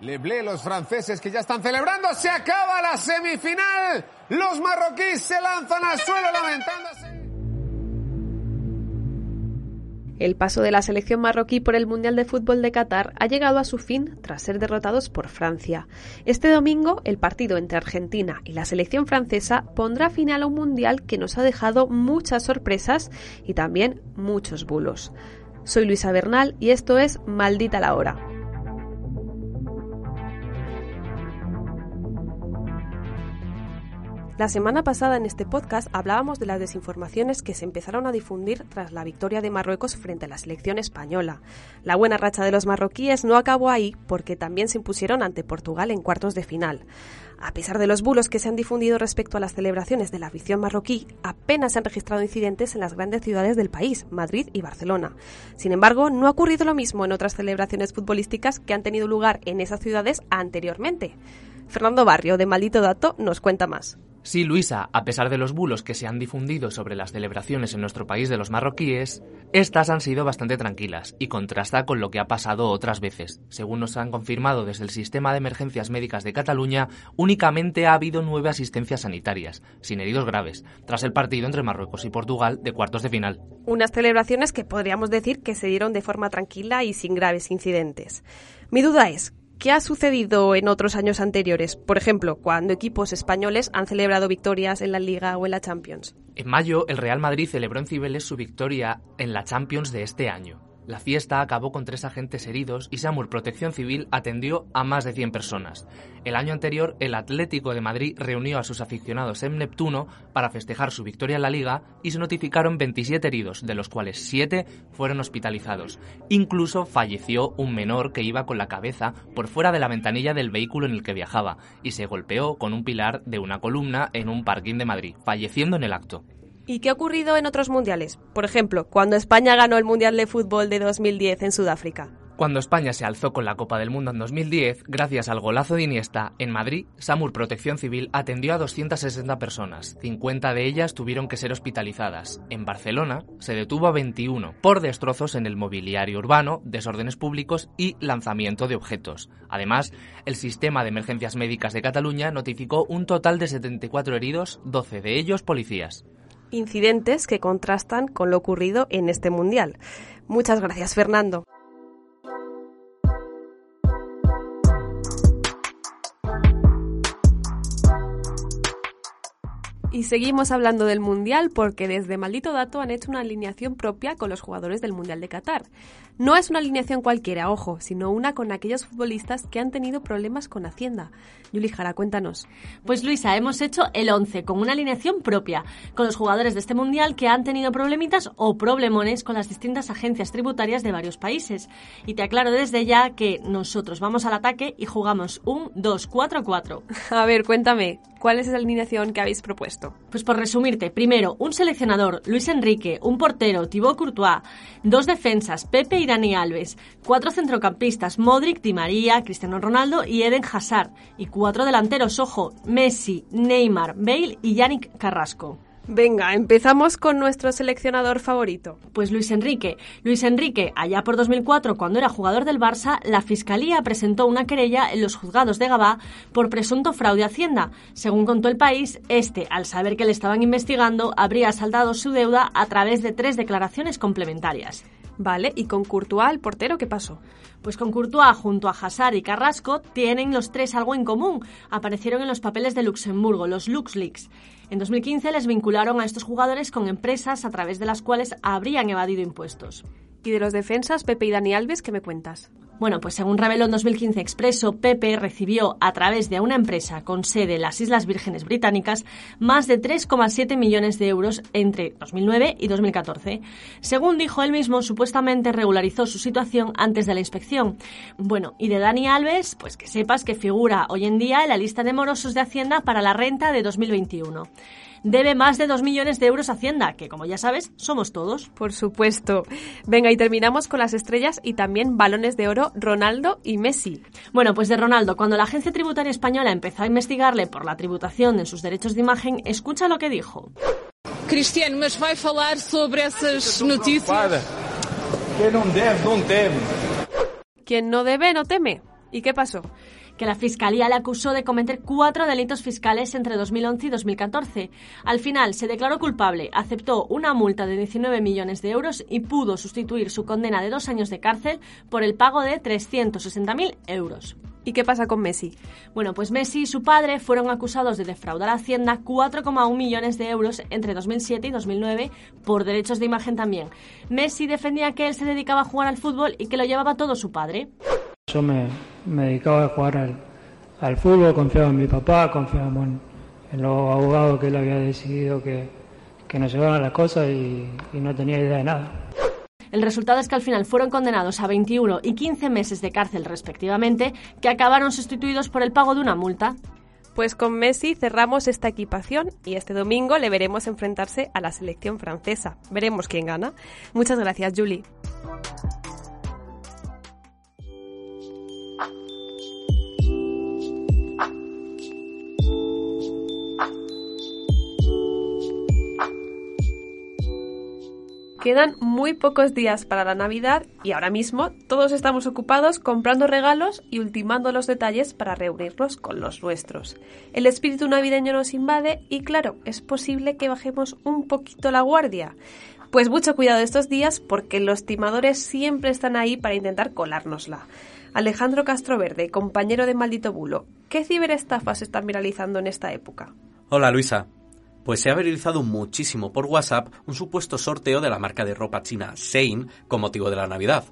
Leblé, los franceses que ya están celebrando, se acaba la semifinal. Los marroquíes se lanzan al suelo lamentándose. El paso de la selección marroquí por el Mundial de Fútbol de Qatar ha llegado a su fin tras ser derrotados por Francia. Este domingo, el partido entre Argentina y la selección francesa pondrá final a un Mundial que nos ha dejado muchas sorpresas y también muchos bulos. Soy Luisa Bernal y esto es Maldita la Hora. La semana pasada en este podcast hablábamos de las desinformaciones que se empezaron a difundir tras la victoria de Marruecos frente a la selección española. La buena racha de los marroquíes no acabó ahí porque también se impusieron ante Portugal en cuartos de final. A pesar de los bulos que se han difundido respecto a las celebraciones de la afición marroquí, apenas se han registrado incidentes en las grandes ciudades del país, Madrid y Barcelona. Sin embargo, no ha ocurrido lo mismo en otras celebraciones futbolísticas que han tenido lugar en esas ciudades anteriormente. Fernando Barrio, de Maldito Dato, nos cuenta más. Sí, Luisa, a pesar de los bulos que se han difundido sobre las celebraciones en nuestro país de los marroquíes, estas han sido bastante tranquilas y contrasta con lo que ha pasado otras veces. Según nos han confirmado desde el Sistema de Emergencias Médicas de Cataluña, únicamente ha habido nueve asistencias sanitarias, sin heridos graves, tras el partido entre Marruecos y Portugal de cuartos de final. Unas celebraciones que podríamos decir que se dieron de forma tranquila y sin graves incidentes. Mi duda es, ¿Qué ha sucedido en otros años anteriores? Por ejemplo, cuando equipos españoles han celebrado victorias en la Liga o en la Champions. En mayo, el Real Madrid celebró en Cibeles su victoria en la Champions de este año. La fiesta acabó con tres agentes heridos y Samur Protección Civil atendió a más de 100 personas. El año anterior, el Atlético de Madrid reunió a sus aficionados en Neptuno para festejar su victoria en la Liga y se notificaron 27 heridos, de los cuales 7 fueron hospitalizados. Incluso falleció un menor que iba con la cabeza por fuera de la ventanilla del vehículo en el que viajaba y se golpeó con un pilar de una columna en un parking de Madrid, falleciendo en el acto. ¿Y qué ha ocurrido en otros mundiales? Por ejemplo, cuando España ganó el Mundial de Fútbol de 2010 en Sudáfrica. Cuando España se alzó con la Copa del Mundo en 2010, gracias al golazo de Iniesta, en Madrid, SAMUR Protección Civil atendió a 260 personas, 50 de ellas tuvieron que ser hospitalizadas. En Barcelona se detuvo a 21 por destrozos en el mobiliario urbano, desórdenes públicos y lanzamiento de objetos. Además, el Sistema de Emergencias Médicas de Cataluña notificó un total de 74 heridos, 12 de ellos policías incidentes que contrastan con lo ocurrido en este Mundial. Muchas gracias, Fernando. Y seguimos hablando del Mundial porque desde Maldito Dato han hecho una alineación propia con los jugadores del Mundial de Qatar. No es una alineación cualquiera, ojo, sino una con aquellos futbolistas que han tenido problemas con Hacienda. Yuli Jara, cuéntanos. Pues Luisa, hemos hecho el 11 con una alineación propia, con los jugadores de este Mundial que han tenido problemitas o problemones con las distintas agencias tributarias de varios países. Y te aclaro desde ya que nosotros vamos al ataque y jugamos un 2-4-4. A ver, cuéntame, ¿cuál es la alineación que habéis propuesto? Pues por resumirte, primero, un seleccionador, Luis Enrique, un portero, Thibaut Courtois, dos defensas, Pepe y Dani Alves, cuatro centrocampistas, Modric, Di María, Cristiano Ronaldo y Eden Hazard, y cuatro delanteros, ojo, Messi, Neymar, Bale y Yannick Carrasco. Venga, empezamos con nuestro seleccionador favorito. Pues Luis Enrique. Luis Enrique, allá por 2004, cuando era jugador del Barça, la Fiscalía presentó una querella en los juzgados de Gabá por presunto fraude a Hacienda. Según contó el país, este, al saber que le estaban investigando, habría saldado su deuda a través de tres declaraciones complementarias. Vale, ¿y con Courtois, el portero, qué pasó? Pues con Courtois junto a Hazard y Carrasco tienen los tres algo en común. Aparecieron en los papeles de Luxemburgo, los LuxLeaks. En 2015 les vincularon a estos jugadores con empresas a través de las cuales habrían evadido impuestos. ¿Y de los defensas, Pepe y Dani Alves, qué me cuentas? Bueno, pues según reveló en 2015 Expreso, Pepe recibió a través de una empresa con sede en las Islas Vírgenes Británicas más de 3,7 millones de euros entre 2009 y 2014. Según dijo él mismo, supuestamente regularizó su situación antes de la inspección. Bueno, y de Dani Alves, pues que sepas que figura hoy en día en la lista de morosos de Hacienda para la renta de 2021 debe más de 2 millones de euros a Hacienda, que como ya sabes, somos todos. Por supuesto. Venga, y terminamos con las estrellas y también balones de oro Ronaldo y Messi. Bueno, pues de Ronaldo, cuando la Agencia Tributaria Española empezó a investigarle por la tributación de sus derechos de imagen, escucha lo que dijo. Cristiano, mas vai falar sobre esas noticias? Quien no debe, no teme. Quien no debe, no teme. ¿Y qué pasó? Que la Fiscalía le acusó de cometer cuatro delitos fiscales entre 2011 y 2014. Al final se declaró culpable, aceptó una multa de 19 millones de euros y pudo sustituir su condena de dos años de cárcel por el pago de 360.000 euros. ¿Y qué pasa con Messi? Bueno, pues Messi y su padre fueron acusados de defraudar a Hacienda 4,1 millones de euros entre 2007 y 2009 por derechos de imagen también. Messi defendía que él se dedicaba a jugar al fútbol y que lo llevaba todo su padre. Yo me, dedicaba a jugar al, fútbol, confiaba en mi papá, confiaba en, los abogados que él había decidido que, que nos llevaban las cosas y, y no tenía idea de nada. El resultado es que al final fueron condenados a 21 y 15 meses de cárcel respectivamente, que acabaron sustituidos por el pago de una multa. Pues con Messi cerramos esta equipación y este domingo le veremos enfrentarse a la selección francesa. Veremos quién gana. Muchas gracias, Julie. Quedan muy pocos días para la Navidad y ahora mismo todos estamos ocupados comprando regalos y ultimando los detalles para reunirnos con los nuestros. El espíritu navideño nos invade y claro, es posible que bajemos un poquito la guardia. Pues mucho cuidado estos días porque los timadores siempre están ahí para intentar colárnosla. Alejandro Castroverde, compañero de Maldito Bulo, ¿qué ciberestafas están viralizando en esta época? Hola Luisa, pues se ha viralizado muchísimo por WhatsApp un supuesto sorteo de la marca de ropa china Shein con motivo de la Navidad.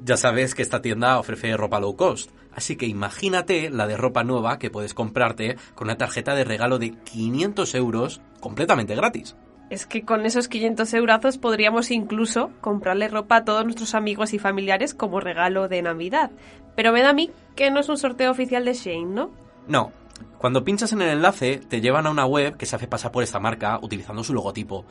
Ya sabes que esta tienda ofrece ropa low cost, así que imagínate la de ropa nueva que puedes comprarte con una tarjeta de regalo de 500 euros completamente gratis. Es que con esos 500 euros podríamos incluso comprarle ropa a todos nuestros amigos y familiares como regalo de Navidad. Pero me da a mí que no es un sorteo oficial de Shein, ¿no? No, cuando pinchas en el enlace, te llevan a una web que se hace pasar por esta marca utilizando su logotipo.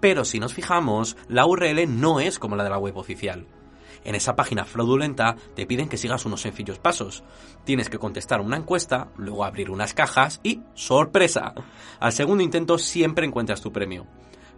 Pero si nos fijamos, la URL no es como la de la web oficial. En esa página fraudulenta te piden que sigas unos sencillos pasos. Tienes que contestar una encuesta, luego abrir unas cajas y ¡sorpresa! Al segundo intento siempre encuentras tu premio.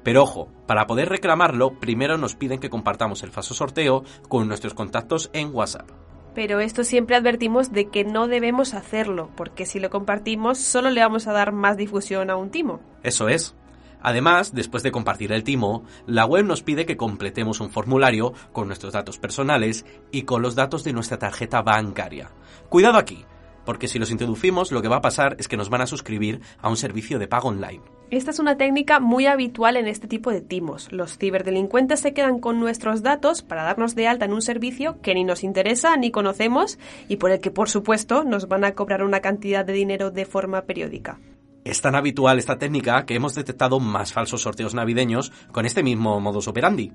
Pero ojo, para poder reclamarlo, primero nos piden que compartamos el falso sorteo con nuestros contactos en WhatsApp. Pero esto siempre advertimos de que no debemos hacerlo, porque si lo compartimos solo le vamos a dar más difusión a un timo. Eso es. Además, después de compartir el timo, la web nos pide que completemos un formulario con nuestros datos personales y con los datos de nuestra tarjeta bancaria. Cuidado aquí, porque si los introducimos lo que va a pasar es que nos van a suscribir a un servicio de pago online. Esta es una técnica muy habitual en este tipo de timos. Los ciberdelincuentes se quedan con nuestros datos para darnos de alta en un servicio que ni nos interesa ni conocemos y por el que por supuesto nos van a cobrar una cantidad de dinero de forma periódica. Es tan habitual esta técnica que hemos detectado más falsos sorteos navideños con este mismo modus operandi.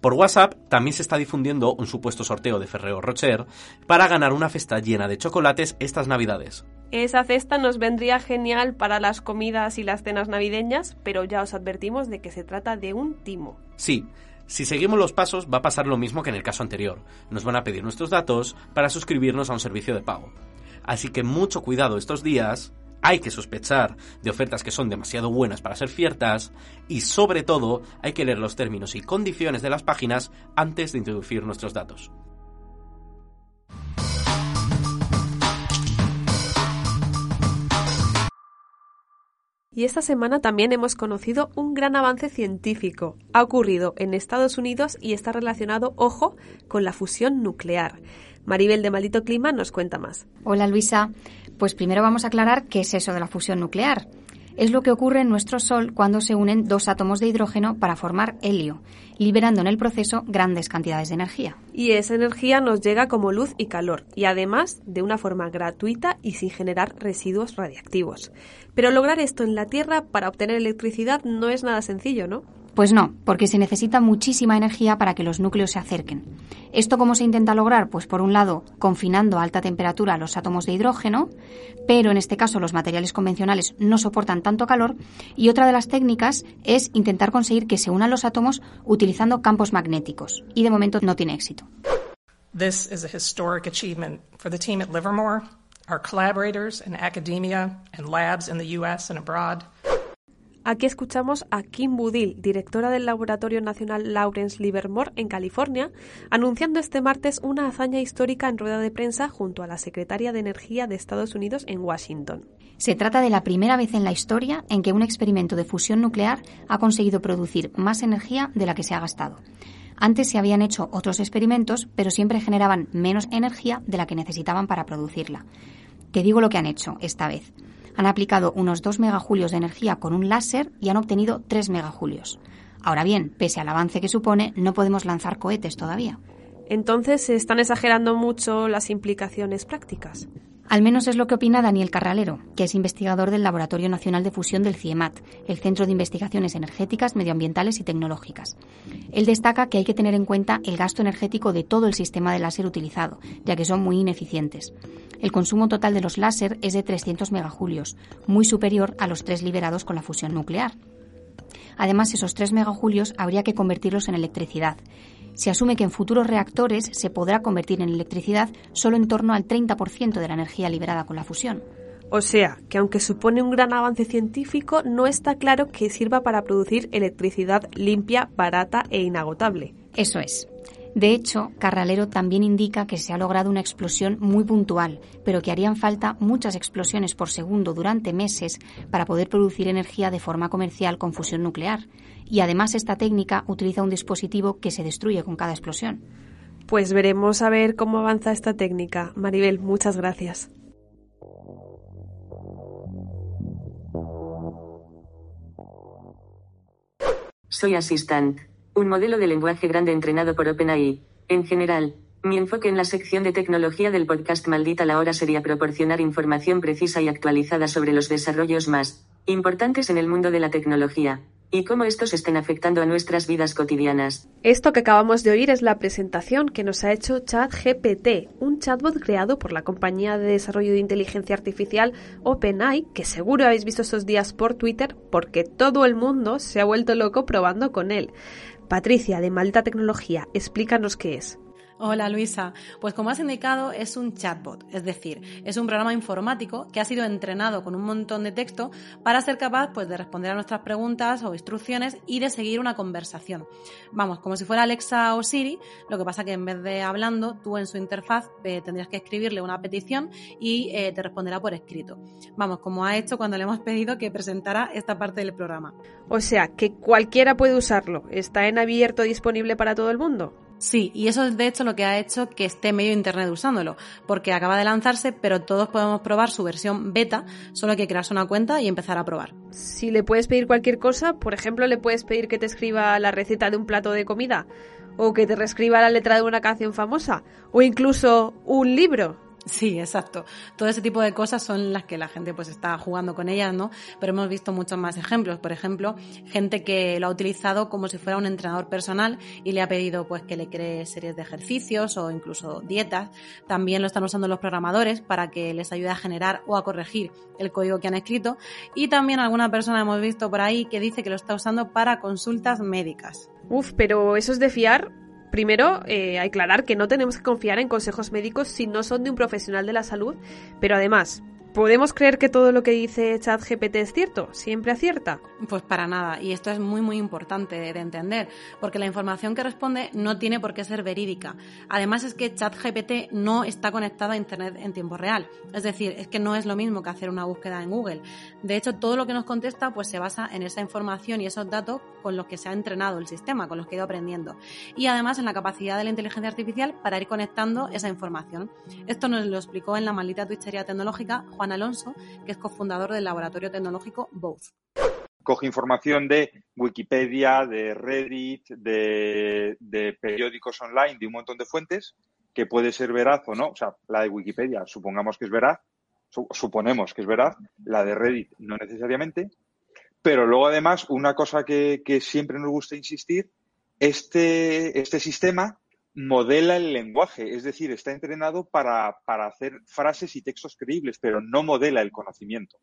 Por WhatsApp también se está difundiendo un supuesto sorteo de Ferrero Rocher para ganar una cesta llena de chocolates estas navidades. Esa cesta nos vendría genial para las comidas y las cenas navideñas, pero ya os advertimos de que se trata de un timo. Sí, si seguimos los pasos va a pasar lo mismo que en el caso anterior. Nos van a pedir nuestros datos para suscribirnos a un servicio de pago. Así que mucho cuidado estos días hay que sospechar de ofertas que son demasiado buenas para ser ciertas y sobre todo hay que leer los términos y condiciones de las páginas antes de introducir nuestros datos. Y esta semana también hemos conocido un gran avance científico. Ha ocurrido en Estados Unidos y está relacionado, ojo, con la fusión nuclear. Maribel de Maldito Clima nos cuenta más. Hola Luisa. Pues primero vamos a aclarar qué es eso de la fusión nuclear. Es lo que ocurre en nuestro Sol cuando se unen dos átomos de hidrógeno para formar helio, liberando en el proceso grandes cantidades de energía. Y esa energía nos llega como luz y calor, y además de una forma gratuita y sin generar residuos radiactivos. Pero lograr esto en la Tierra para obtener electricidad no es nada sencillo, ¿no? Pues no, porque se necesita muchísima energía para que los núcleos se acerquen. ¿Esto cómo se intenta lograr? Pues por un lado, confinando a alta temperatura los átomos de hidrógeno, pero en este caso los materiales convencionales no soportan tanto calor, y otra de las técnicas es intentar conseguir que se unan los átomos utilizando campos magnéticos, y de momento no tiene éxito. This is a historic achievement for the team at Livermore, our collaborators in academia and labs in the US and abroad. Aquí escuchamos a Kim Budil, directora del Laboratorio Nacional Lawrence Livermore en California, anunciando este martes una hazaña histórica en rueda de prensa junto a la secretaria de Energía de Estados Unidos en Washington. Se trata de la primera vez en la historia en que un experimento de fusión nuclear ha conseguido producir más energía de la que se ha gastado. Antes se habían hecho otros experimentos, pero siempre generaban menos energía de la que necesitaban para producirla. Te digo lo que han hecho esta vez. Han aplicado unos 2 megajulios de energía con un láser y han obtenido 3 megajulios. Ahora bien, pese al avance que supone, no podemos lanzar cohetes todavía. Entonces, ¿se están exagerando mucho las implicaciones prácticas? Al menos es lo que opina Daniel Carralero, que es investigador del Laboratorio Nacional de Fusión del CIEMAT, el Centro de Investigaciones Energéticas, Medioambientales y Tecnológicas. Él destaca que hay que tener en cuenta el gasto energético de todo el sistema de láser utilizado, ya que son muy ineficientes. El consumo total de los láser es de 300 megajulios, muy superior a los tres liberados con la fusión nuclear. Además, esos 3 megajulios habría que convertirlos en electricidad, se asume que en futuros reactores se podrá convertir en electricidad solo en torno al 30% de la energía liberada con la fusión. O sea, que aunque supone un gran avance científico, no está claro que sirva para producir electricidad limpia, barata e inagotable. Eso es. De hecho, Carralero también indica que se ha logrado una explosión muy puntual, pero que harían falta muchas explosiones por segundo durante meses para poder producir energía de forma comercial con fusión nuclear. Y además esta técnica utiliza un dispositivo que se destruye con cada explosión. Pues veremos a ver cómo avanza esta técnica. Maribel, muchas gracias. Soy Assistant un modelo de lenguaje grande entrenado por OpenAI. En general, mi enfoque en la sección de tecnología del podcast Maldita la Hora sería proporcionar información precisa y actualizada sobre los desarrollos más importantes en el mundo de la tecnología y cómo estos estén afectando a nuestras vidas cotidianas. Esto que acabamos de oír es la presentación que nos ha hecho ChatGPT, un chatbot creado por la compañía de desarrollo de inteligencia artificial OpenAI, que seguro habéis visto estos días por Twitter porque todo el mundo se ha vuelto loco probando con él. Patricia, de Malta Tecnología, explícanos qué es. Hola Luisa, pues como has indicado es un chatbot, es decir, es un programa informático que ha sido entrenado con un montón de texto para ser capaz pues, de responder a nuestras preguntas o instrucciones y de seguir una conversación. Vamos, como si fuera Alexa o Siri, lo que pasa que en vez de hablando, tú en su interfaz eh, tendrías que escribirle una petición y eh, te responderá por escrito. Vamos, como ha hecho cuando le hemos pedido que presentara esta parte del programa. O sea, que cualquiera puede usarlo, está en abierto disponible para todo el mundo. Sí, y eso es de hecho lo que ha hecho que esté medio internet usándolo, porque acaba de lanzarse, pero todos podemos probar su versión beta, solo hay que crearse una cuenta y empezar a probar. Si le puedes pedir cualquier cosa, por ejemplo, le puedes pedir que te escriba la receta de un plato de comida, o que te reescriba la letra de una canción famosa, o incluso un libro. Sí, exacto. Todo ese tipo de cosas son las que la gente pues está jugando con ellas, ¿no? Pero hemos visto muchos más ejemplos. Por ejemplo, gente que lo ha utilizado como si fuera un entrenador personal y le ha pedido pues que le cree series de ejercicios o incluso dietas. También lo están usando los programadores para que les ayude a generar o a corregir el código que han escrito. Y también alguna persona hemos visto por ahí que dice que lo está usando para consultas médicas. Uf, pero eso es de fiar Primero, eh, aclarar que no tenemos que confiar en consejos médicos si no son de un profesional de la salud, pero además, ¿Podemos creer que todo lo que dice ChatGPT es cierto? ¿Siempre acierta? Pues para nada, y esto es muy muy importante de entender, porque la información que responde no tiene por qué ser verídica. Además es que ChatGPT no está conectado a Internet en tiempo real, es decir, es que no es lo mismo que hacer una búsqueda en Google. De hecho, todo lo que nos contesta pues se basa en esa información y esos datos con los que se ha entrenado el sistema, con los que ha ido aprendiendo. Y además en la capacidad de la inteligencia artificial para ir conectando esa información. Esto nos lo explicó en la maldita twitchería tecnológica Juan Alonso, que es cofundador del laboratorio tecnológico Both. Coge información de Wikipedia, de Reddit, de, periódicos online, de un montón de fuentes, que puede ser veraz o no. O sea, la de Wikipedia, supongamos que es veraz, suponemos que es veraz, la de Reddit no necesariamente. Pero luego, además, una cosa que, que siempre nos gusta insistir, este, este sistema modela el lenguaje, es decir, está entrenado para, hacer frases y textos creíbles, pero no modela el conocimiento.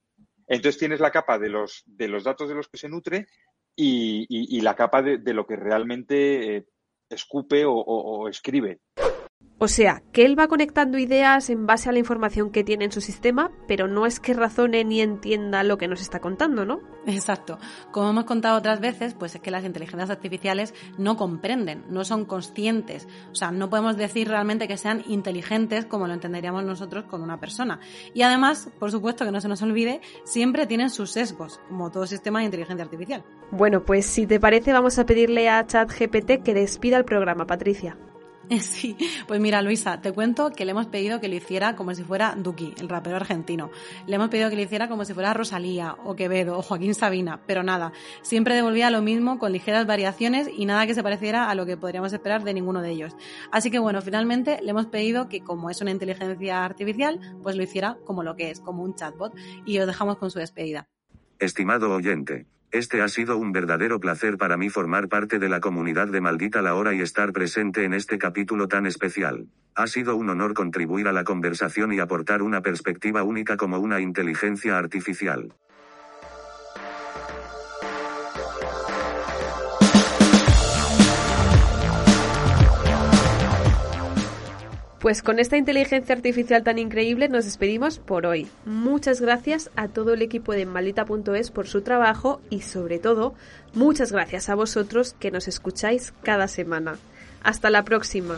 Entonces tienes la capa de los, de los datos de los que se nutre y, la capa de, lo que realmente eh, escupe o escribe. O sea, que él va conectando ideas en base a la información que tiene en su sistema, pero no es que razone ni entienda lo que nos está contando, ¿no? Exacto. Como hemos contado otras veces, pues es que las inteligencias artificiales no comprenden, no son conscientes. O sea, no podemos decir realmente que sean inteligentes como lo entenderíamos nosotros con una persona. Y además, por supuesto que no se nos olvide, siempre tienen sus sesgos, como todo sistema de inteligencia artificial. Bueno, pues si te parece, vamos a pedirle a ChatGPT que despida el programa, Patricia. Sí, pues mira Luisa, te cuento que le hemos pedido que lo hiciera como si fuera Duki, el rapero argentino. Le hemos pedido que lo hiciera como si fuera Rosalía o Quevedo o Joaquín Sabina, pero nada, siempre devolvía lo mismo con ligeras variaciones y nada que se pareciera a lo que podríamos esperar de ninguno de ellos. Así que bueno, finalmente le hemos pedido que como es una inteligencia artificial, pues lo hiciera como lo que es, como un chatbot y os dejamos con su despedida. Estimado oyente, este ha sido un verdadero placer para mí formar parte de la comunidad de Maldita la Hora y estar presente en este capítulo tan especial. Ha sido un honor contribuir a la conversación y aportar una perspectiva única como una inteligencia artificial. Pues con esta inteligencia artificial tan increíble nos despedimos por hoy. Muchas gracias a todo el equipo de maldita.es por su trabajo y sobre todo muchas gracias a vosotros que nos escucháis cada semana. Hasta la próxima.